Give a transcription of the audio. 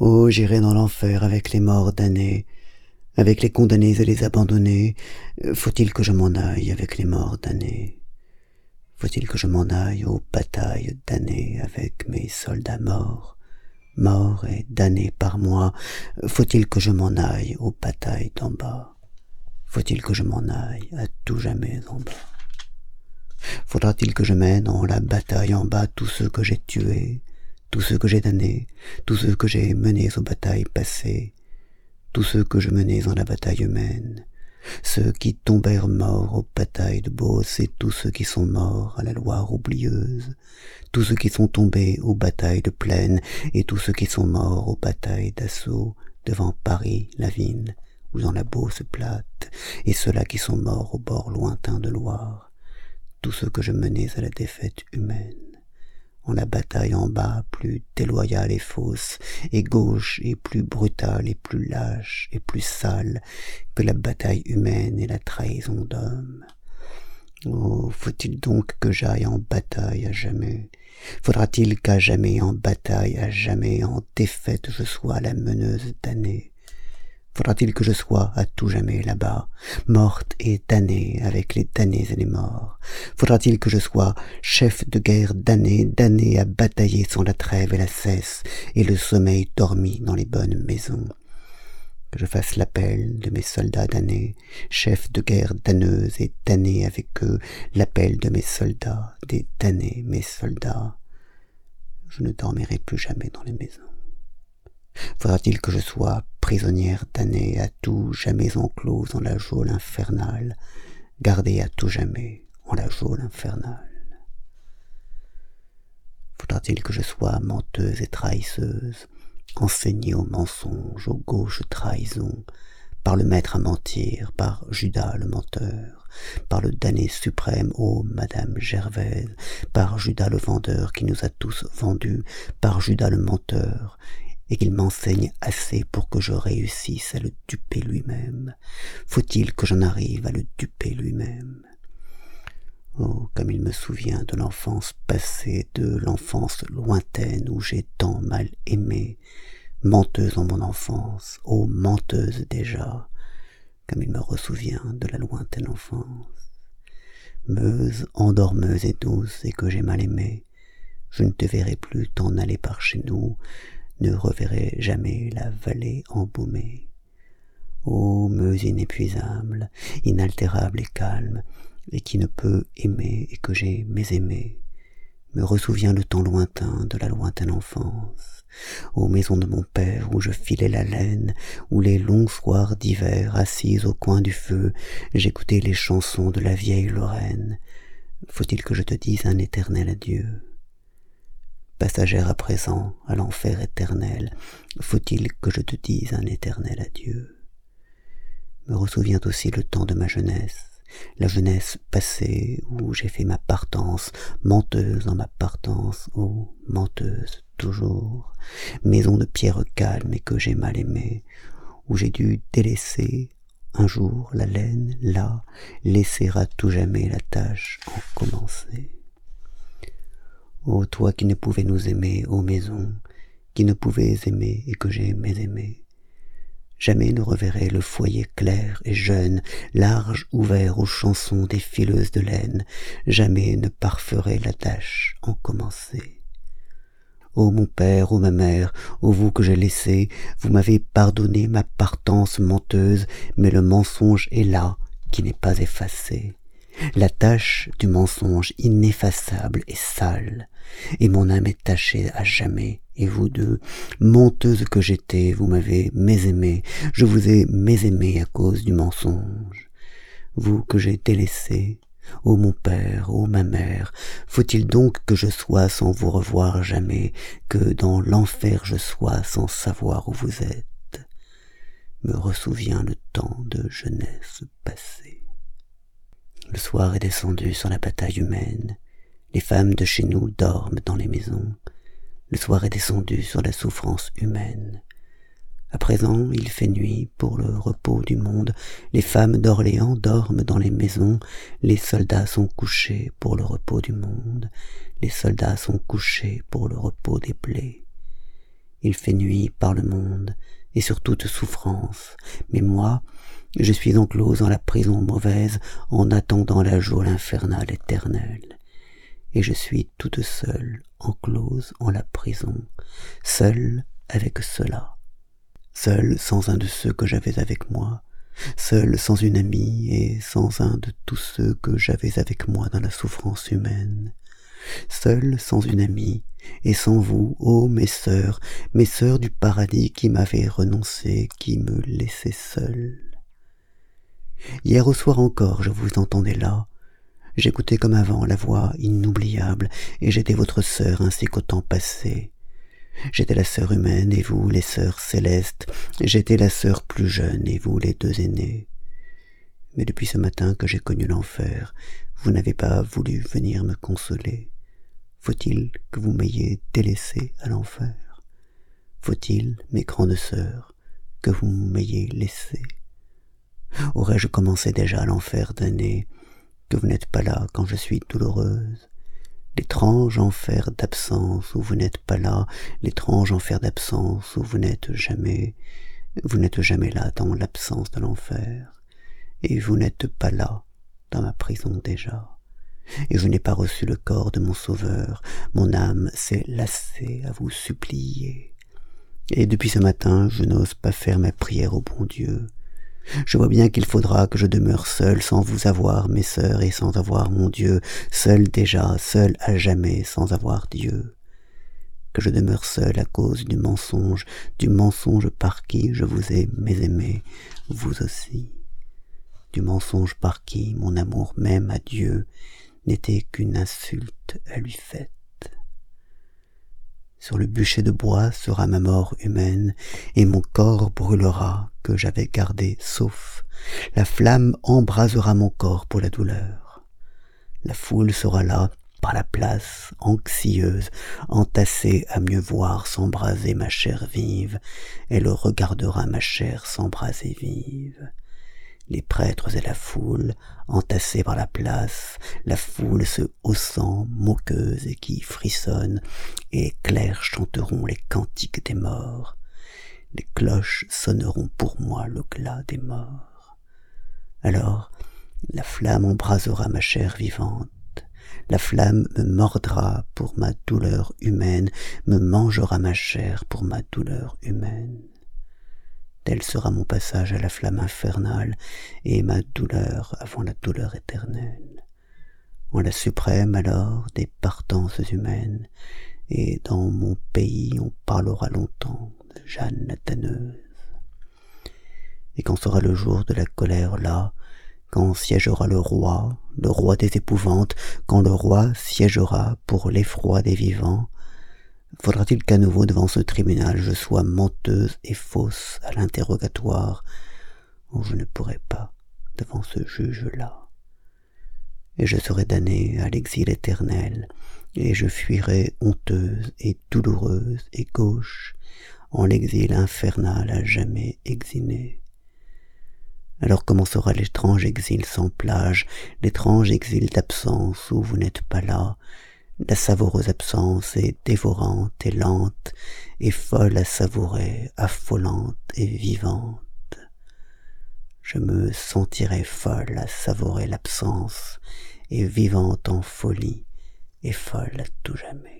Oh, j'irai dans l'enfer avec les morts damnés, avec les condamnés et les abandonnés. Faut-il que je m'en aille avec les morts damnés? Faut-il que je m'en aille aux batailles damnées avec mes soldats morts, morts et damnés par moi? Faut-il que je m'en aille aux batailles d'en bas? Faut-il que je m'en aille à tout jamais en bas? Faudra-t-il que je mène en la bataille en bas tous ceux que j'ai tués, tous ceux que j'ai damnés, tous ceux que j'ai menés aux batailles passées, tous ceux que je menais en la bataille humaine, ceux qui tombèrent morts aux batailles de Beauce et tous ceux qui sont morts à la Loire oublieuse, tous ceux qui sont tombés aux batailles de Plaine et tous ceux qui sont morts aux batailles d'assaut devant Paris, la ville, ou dans la Beauce plate, et ceux-là qui sont morts au bord lointain de Loire, tous ceux que je menais à la défaite humaine la bataille en bas plus déloyale et fausse, et gauche et plus brutale et plus lâche et plus sale que la bataille humaine et la trahison d'hommes. Oh, faut-il donc que j'aille en bataille à jamais? Faudra-t-il qu'à jamais en bataille, à jamais en défaite, je sois la meneuse damnée Faudra-t-il que je sois à tout jamais là-bas, morte et damnée avec les damnés et les morts? Faudra-t-il que je sois chef de guerre damné, damné à batailler sans la trêve et la cesse, et le sommeil dormi dans les bonnes maisons? Que je fasse l'appel de mes soldats damnés, chef de guerre damneuse et damné avec eux, l'appel de mes soldats, des damnés mes soldats. Je ne dormirai plus jamais dans les maisons. Faudra-t-il que je sois prisonnière damnée à tout jamais enclose en la geôle infernale, gardée à tout jamais en la geôle infernale? Faudra-t-il que je sois menteuse et trahisseuse, enseignée au mensonge, aux gauches trahisons, par le maître à mentir, par Judas le menteur, par le damné suprême, ô Madame Gervaise, par Judas le vendeur qui nous a tous vendus, par Judas le menteur, et qu'il m'enseigne assez pour que je réussisse à le duper lui-même. Faut-il que j'en arrive à le duper lui-même? Oh, comme il me souvient de l'enfance passée, de l'enfance lointaine où j'ai tant mal aimé, menteuse en mon enfance, oh menteuse déjà, comme il me ressouvient de la lointaine enfance. Meuse, endormeuse et douce, et que j'ai mal aimé, je ne te verrai plus t'en aller par chez nous, ne reverrai jamais la vallée embaumée. Ô meuse inépuisable, inaltérable et calme, et qui ne peut aimer et que j'ai mésaimé, me ressouviens le temps lointain de la lointaine enfance, aux maisons de mon père où je filais la laine, où les longs soirs d'hiver, assise au coin du feu, j'écoutais les chansons de la vieille Lorraine. Faut-il que je te dise un éternel adieu? Passagère à présent à l'enfer éternel, faut-il que je te dise un éternel adieu? Me ressouvient aussi le temps de ma jeunesse, la jeunesse passée où j'ai fait ma partance, menteuse en ma partance, oh menteuse toujours, maison de pierre calme et que j'ai mal aimée, où j'ai dû délaisser un jour la laine, là, laisser tout jamais la tâche en commencer. Ô toi qui ne pouvais nous aimer, ô maison, qui ne pouvais aimer et que j'ai aimé aimer. Jamais ne reverrai le foyer clair et jeune, large ouvert aux chansons des fileuses de laine, jamais ne parferai la tâche en commencer. Ô mon père, ô ma mère, ô vous que j'ai laissé, vous m'avez pardonné ma partance menteuse, mais le mensonge est là, qui n'est pas effacé la tâche du mensonge ineffaçable et sale, et mon âme est tachée à jamais, et vous deux, menteuse que j'étais, vous m'avez mésaimé, je vous ai mésaimé à cause du mensonge. Vous que j'ai délaissé, ô mon père, ô ma mère, faut-il donc que je sois sans vous revoir jamais, que dans l'enfer je sois sans savoir où vous êtes? Me ressouvient le temps de jeunesse passée. Le soir est descendu sur la bataille humaine. Les femmes de chez nous dorment dans les maisons. Le soir est descendu sur la souffrance humaine. À présent, il fait nuit pour le repos du monde. Les femmes d'Orléans dorment dans les maisons. Les soldats sont couchés pour le repos du monde. Les soldats sont couchés pour le repos des plaies. Il fait nuit par le monde, et sur toute souffrance, mais moi, je suis enclose dans la prison mauvaise en attendant la joie infernale éternelle. Et je suis toute seule, enclose en la prison, seule avec cela, seule sans un de ceux que j'avais avec moi, seule sans une amie et sans un de tous ceux que j'avais avec moi dans la souffrance humaine, seule sans une amie et sans vous, ô mes sœurs, mes sœurs du paradis qui m'avaient renoncé, qui me laissaient seule. Hier au soir encore je vous entendais là, j'écoutais comme avant la voix inoubliable, et j'étais votre sœur ainsi qu'au temps passé. J'étais la sœur humaine et vous les sœurs célestes, j'étais la sœur plus jeune et vous les deux aînés. Mais depuis ce matin que j'ai connu l'enfer, vous n'avez pas voulu venir me consoler. Faut-il que vous m'ayez délaissé à l'enfer? Faut-il, mes grandes sœurs, que vous m'ayez laissé? Aurais-je commencé déjà l'enfer d'année que vous n'êtes pas là quand je suis douloureuse? L'étrange enfer d'absence où vous n'êtes pas là, l'étrange enfer d'absence où vous n'êtes jamais, vous n'êtes jamais là dans l'absence de l'enfer, et vous n'êtes pas là dans ma prison déjà. Et je n'ai pas reçu le corps de mon sauveur, mon âme s'est lassée à vous supplier. Et depuis ce matin, je n'ose pas faire ma prière au bon Dieu, je vois bien qu'il faudra que je demeure seul sans vous avoir, mes sœurs, et sans avoir mon Dieu, seul déjà, seul à jamais, sans avoir Dieu. Que je demeure seul à cause du mensonge, du mensonge par qui je vous ai mésaimé, vous aussi. Du mensonge par qui mon amour même à Dieu n'était qu'une insulte à lui faite. Sur le bûcher de bois sera ma mort humaine, et mon corps brûlera que j'avais gardé sauf. La flamme embrasera mon corps pour la douleur. La foule sera là, par la place, anxieuse, entassée à mieux voir s'embraser ma chair vive. Elle regardera ma chair s'embraser vive les prêtres et la foule, entassés par la place, la foule se haussant, moqueuse et qui frissonne, et les clercs chanteront les cantiques des morts. Les cloches sonneront pour moi le glas des morts. Alors, la flamme embrasera ma chair vivante, la flamme me mordra pour ma douleur humaine, me mangera ma chair pour ma douleur humaine. Tel sera mon passage à la flamme infernale et ma douleur avant la douleur éternelle. En la suprême alors des partances humaines, et dans mon pays on parlera longtemps de Jeanne la tanneuse. Et quand sera le jour de la colère là, quand siégera le roi, le roi des épouvantes, quand le roi siégera pour l'effroi des vivants, Faudra-t-il qu'à nouveau devant ce tribunal je sois menteuse et fausse à l'interrogatoire où je ne pourrai pas devant ce juge-là? Et je serai damnée à l'exil éternel, et je fuirai honteuse et douloureuse et gauche en l'exil infernal à jamais exiné. Alors commencera l'étrange exil sans plage, l'étrange exil d'absence où vous n'êtes pas là, la savoureuse absence est dévorante et lente, et folle à savourer, affolante et vivante. Je me sentirai folle à savourer l'absence, et vivante en folie, et folle à tout jamais.